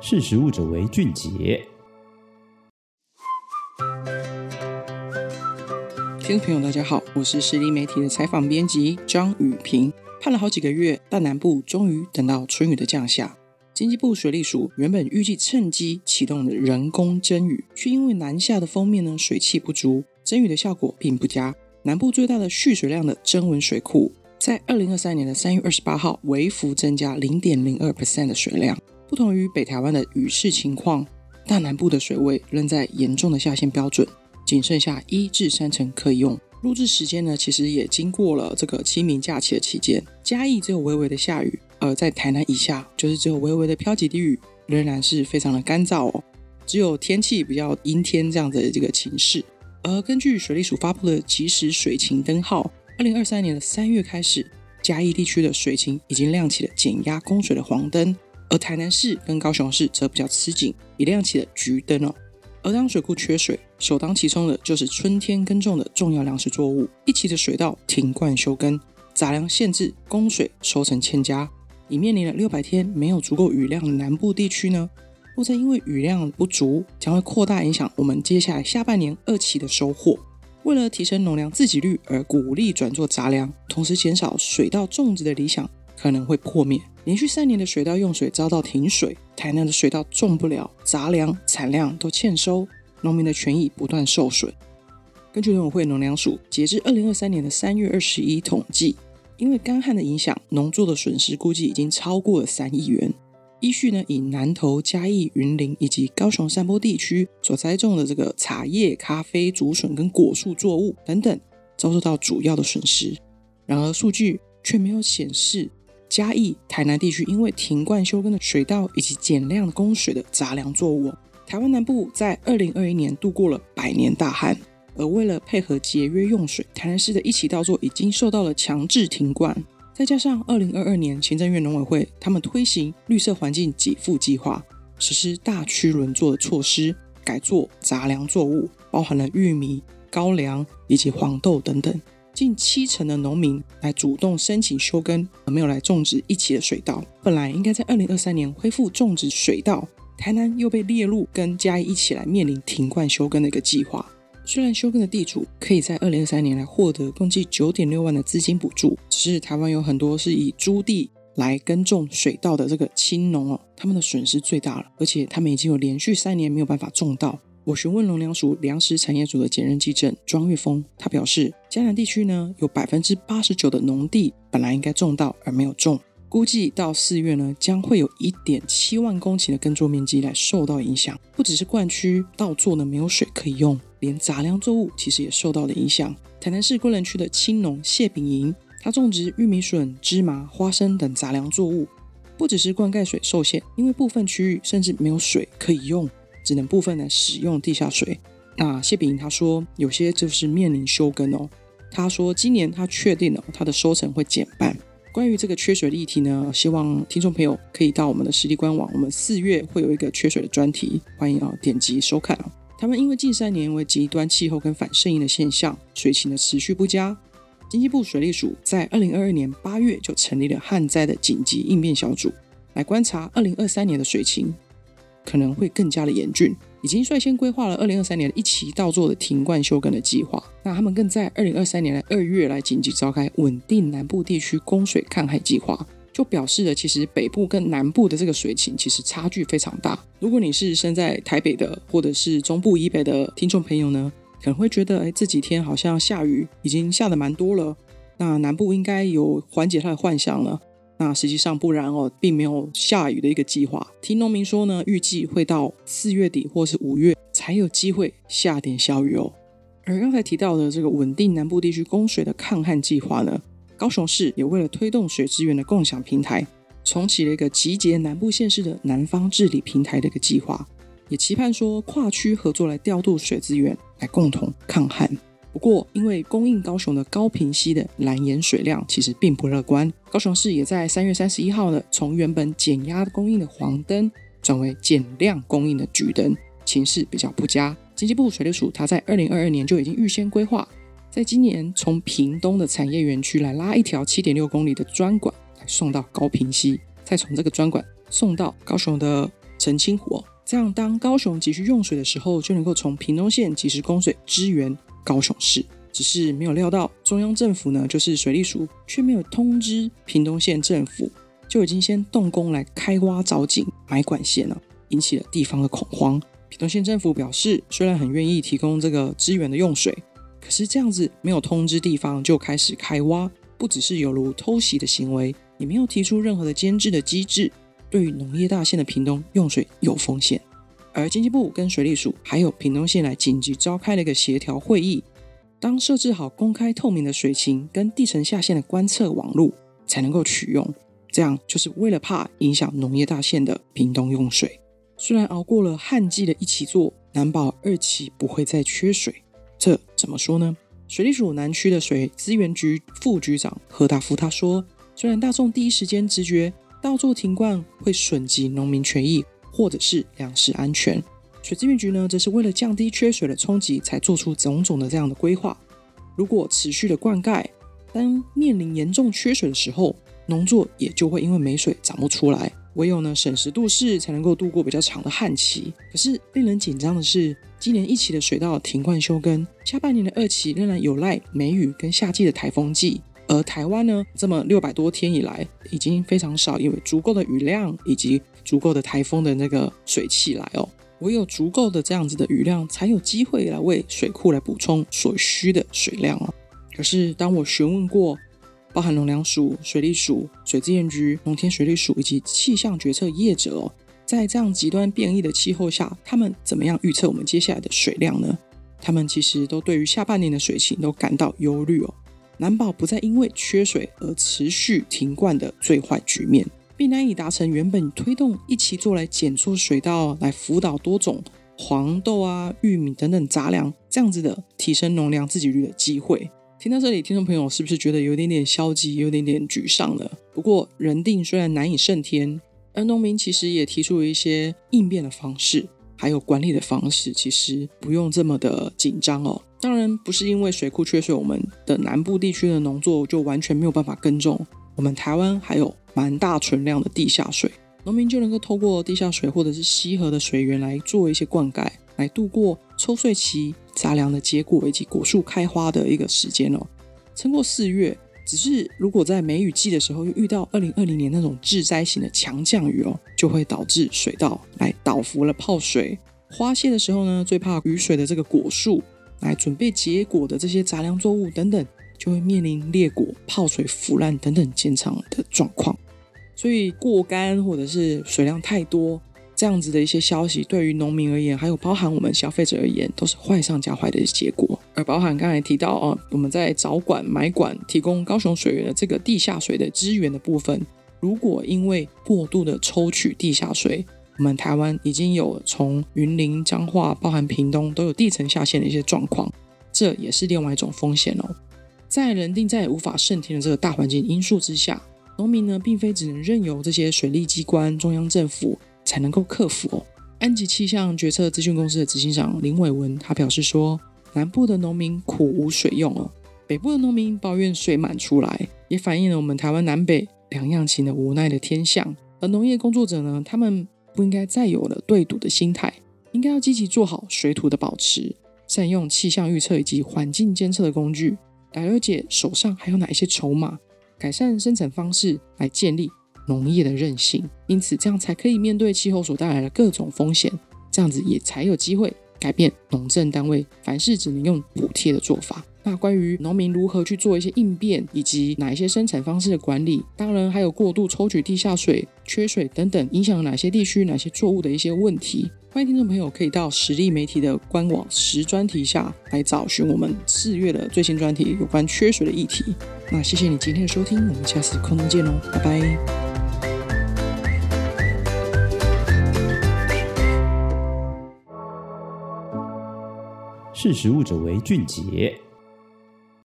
识时务者为俊杰。听众朋友，大家好，我是实力媒体的采访编辑张雨萍。盼了好几个月，大南部终于等到春雨的降下。经济部水利署原本预计趁机启动的人工增雨，却因为南下的封面呢水汽不足，增雨的效果并不佳。南部最大的蓄水量的曾文水库，在二零二三年的三月二十八号微幅增加零点零二 percent 的水量。不同于北台湾的雨势情况，大南部的水位仍在严重的下限标准，仅剩下一至三成可以用。录制时间呢，其实也经过了这个清明假期的期间，嘉义只有微微的下雨，而在台南以下就是只有微微的飘几滴雨，仍然是非常的干燥哦，只有天气比较阴天这样子的这个情势。而根据水利署发布的即时水情灯号，二零二三年的三月开始，嘉义地区的水情已经亮起了减压供水的黄灯。而台南市跟高雄市则比较吃紧，也亮起了橘灯哦。而当水库缺水，首当其冲的就是春天耕种的重要粮食作物。一期的水稻停灌休耕，杂粮限制供水，收成欠佳。已面临了六百天没有足够雨量的南部地区呢，或者因为雨量不足，将会扩大影响我们接下来下半年二期的收获。为了提升农粮自给率而鼓励转做杂粮，同时减少水稻种植的理想可能会破灭。连续三年的水稻用水遭到停水，台南的水稻种不了，杂粮产量都欠收，农民的权益不断受损。根据农委会农粮署截至二零二三年的三月二十一统计，因为干旱的影响，农作的损失估计已经超过了三亿元。依序呢，以南投、嘉义、云林以及高雄山坡地区所栽种的这个茶叶、咖啡、竹笋跟果树作物等等，遭受到主要的损失。然而，数据却没有显示。嘉义、台南地区因为停灌休耕的水稻以及减量供水的杂粮作物，台湾南部在二零二一年度过了百年大旱，而为了配合节约用水，台南市的一起稻作已经受到了强制停灌。再加上二零二二年行政院农委会他们推行绿色环境给付计划，实施大区轮作的措施，改作杂粮作物，包含了玉米、高粱以及黄豆等等。近七成的农民来主动申请休耕，而没有来种植一起的水稻。本来应该在二零二三年恢复种植水稻，台南又被列入跟嘉义一起来面临停灌休耕的一个计划。虽然休耕的地主可以在二零二三年来获得共计九点六万的资金补助，只是台湾有很多是以租地来耕种水稻的这个青农哦，他们的损失最大了，而且他们已经有连续三年没有办法种稻。我询问农粮署粮食产业组的兼任技正庄月峰，他表示，嘉南地区呢有百分之八十九的农地本来应该种稻而没有种，估计到四月呢将会有一点七万公顷的耕作面积来受到影响。不只是灌区稻作呢没有水可以用，连杂粮作物其实也受到了影响。台南市归仁区的青农谢炳营，他种植玉米笋、芝麻、花生等杂粮作物，不只是灌溉水受限，因为部分区域甚至没有水可以用。只能部分的使用地下水。那谢炳他说，有些就是面临休耕哦。他说，今年他确定了他的收成会减半。关于这个缺水的议题呢，希望听众朋友可以到我们的实力官网，我们四月会有一个缺水的专题，欢迎啊点击收看啊。他们因为近三年为极端气候跟反圣婴的现象，水情的持续不佳。经济部水利署在二零二二年八月就成立了旱灾的紧急应变小组，来观察二零二三年的水情。可能会更加的严峻，已经率先规划了二零二三年一期稻作的停灌休耕的计划。那他们更在二零二三年的二月来紧急召开稳定南部地区供水抗旱计划，就表示了其实北部跟南部的这个水情其实差距非常大。如果你是身在台北的或者是中部以北的听众朋友呢，可能会觉得，哎，这几天好像下雨已经下得蛮多了，那南部应该有缓解它的幻象了。那实际上不然哦，并没有下雨的一个计划。听农民说呢，预计会到四月底或是五月才有机会下点小雨哦。而刚才提到的这个稳定南部地区供水的抗旱计划呢，高雄市也为了推动水资源的共享平台，重启了一个集结南部县市的南方治理平台的一个计划，也期盼说跨区合作来调度水资源，来共同抗旱。不过，因为供应高雄的高屏溪的蓝盐水量其实并不乐观，高雄市也在三月三十一号呢，从原本减压供应的黄灯转为减量供应的橘灯，情势比较不佳。经济部水利署它在二零二二年就已经预先规划，在今年从屏东的产业园区来拉一条七点六公里的专管来送到高屏溪，再从这个专管送到高雄的澄清湖，这样当高雄急需用水的时候，就能够从屏东县及时供水支援高雄市。只是没有料到中央政府呢，就是水利署，却没有通知屏东县政府，就已经先动工来开挖凿井埋管线了，引起了地方的恐慌。屏东县政府表示，虽然很愿意提供这个支援的用水，可是这样子没有通知地方就开始开挖，不只是有如偷袭的行为，也没有提出任何的监制的机制，对于农业大县的屏东用水有风险。而经济部跟水利署还有屏东县来紧急召开了一个协调会议，当设置好公开透明的水情跟地层下陷的观测网路才能够取用，这样就是为了怕影响农业大县的屏东用水。虽然熬过了旱季的一期作，难保二期不会再缺水。这怎么说呢？水利署南区的水资源局副局长何大夫他说：“虽然大众第一时间直觉稻作停灌会损及农民权益或者是粮食安全，水资源局呢，则是为了降低缺水的冲击，才做出种种的这样的规划。如果持续的灌溉，当面临严重缺水的时候，农作也就会因为没水长不出来。”唯有呢，审时度势，才能够度过比较长的旱期。可是令人紧张的是，今年一期的水稻停灌休耕，下半年的二期仍然有赖梅雨跟夏季的台风季。而台湾呢，这么六百多天以来，已经非常少，因为足够的雨量以及足够的台风的那个水汽来哦。唯有足够的这样子的雨量，才有机会来为水库来补充所需的水量哦。可是当我询问过，包含农粮署、水利署、水资源局、农田水利署以及气象决策业者哦，在这样极端变异的气候下，他们怎么样预测我们接下来的水量呢？他们其实都对于下半年的水情都感到忧虑哦，难保不再因为缺水而持续停灌的最坏局面，并难以达成原本推动一起做来减缩水稻来辅导多种黄豆啊、玉米等等杂粮这样子的提升农粮自给率的机会。听到这里，听众朋友是不是觉得有点点消极，有点点沮丧了？不过人定虽然难以胜天，而农民其实也提出了一些应变的方式，还有管理的方式，其实不用这么的紧张哦。当然不是因为水库缺水，我们的南部地区的农作就完全没有办法耕种。我们台湾还有蛮大存量的地下水，农民就能够透过地下水或者是溪河的水源来做一些灌溉，来度过抽穗期。杂粮的结果以及果树开花的一个时间哦，撑过四月。只是如果在梅雨季的时候又遇到二零二零年那种致灾型的强降雨哦，就会导致水稻来倒伏了泡水。花谢的时候呢，最怕雨水的这个果树来准备结果的这些杂粮作物等等，就会面临裂果、泡水、腐烂等等经常的状况。所以过干或者是水量太多。这样子的一些消息，对于农民而言，还有包含我们消费者而言，都是坏上加坏的结果。而包含刚才提到啊，我们在找管、买管，提供高雄水源的这个地下水的资源的部分，如果因为过度的抽取地下水，我们台湾已经有从云林、彰化、包含屏东都有地层下陷的一些状况，这也是另外一种风险哦。在人定再也无法胜天的这个大环境因素之下，农民呢，并非只能任由这些水利机关、中央政府。才能够克服哦。安吉气象决策资讯公司的执行长林伟文他表示说，南部的农民苦无水用哦，北部的农民抱怨水满出来，也反映了我们台湾南北两样情的无奈的天象。而农业工作者呢，他们不应该再有了对赌的心态，应该要积极做好水土的保持，善用气象预测以及环境监测的工具，来了解手上还有哪一些筹码，改善生产方式，来建立。农业的韧性，因此这样才可以面对气候所带来的各种风险，这样子也才有机会改变农政单位凡事只能用补贴的做法。那关于农民如何去做一些应变，以及哪一些生产方式的管理，当然还有过度抽取地下水、缺水等等，影响哪些地区、哪些作物的一些问题。欢迎听众朋友可以到实力媒体的官网实专题下来找寻我们四月的最新专题，有关缺水的议题。那谢谢你今天的收听，我们下次空中见喽，拜拜。识时务者为俊杰。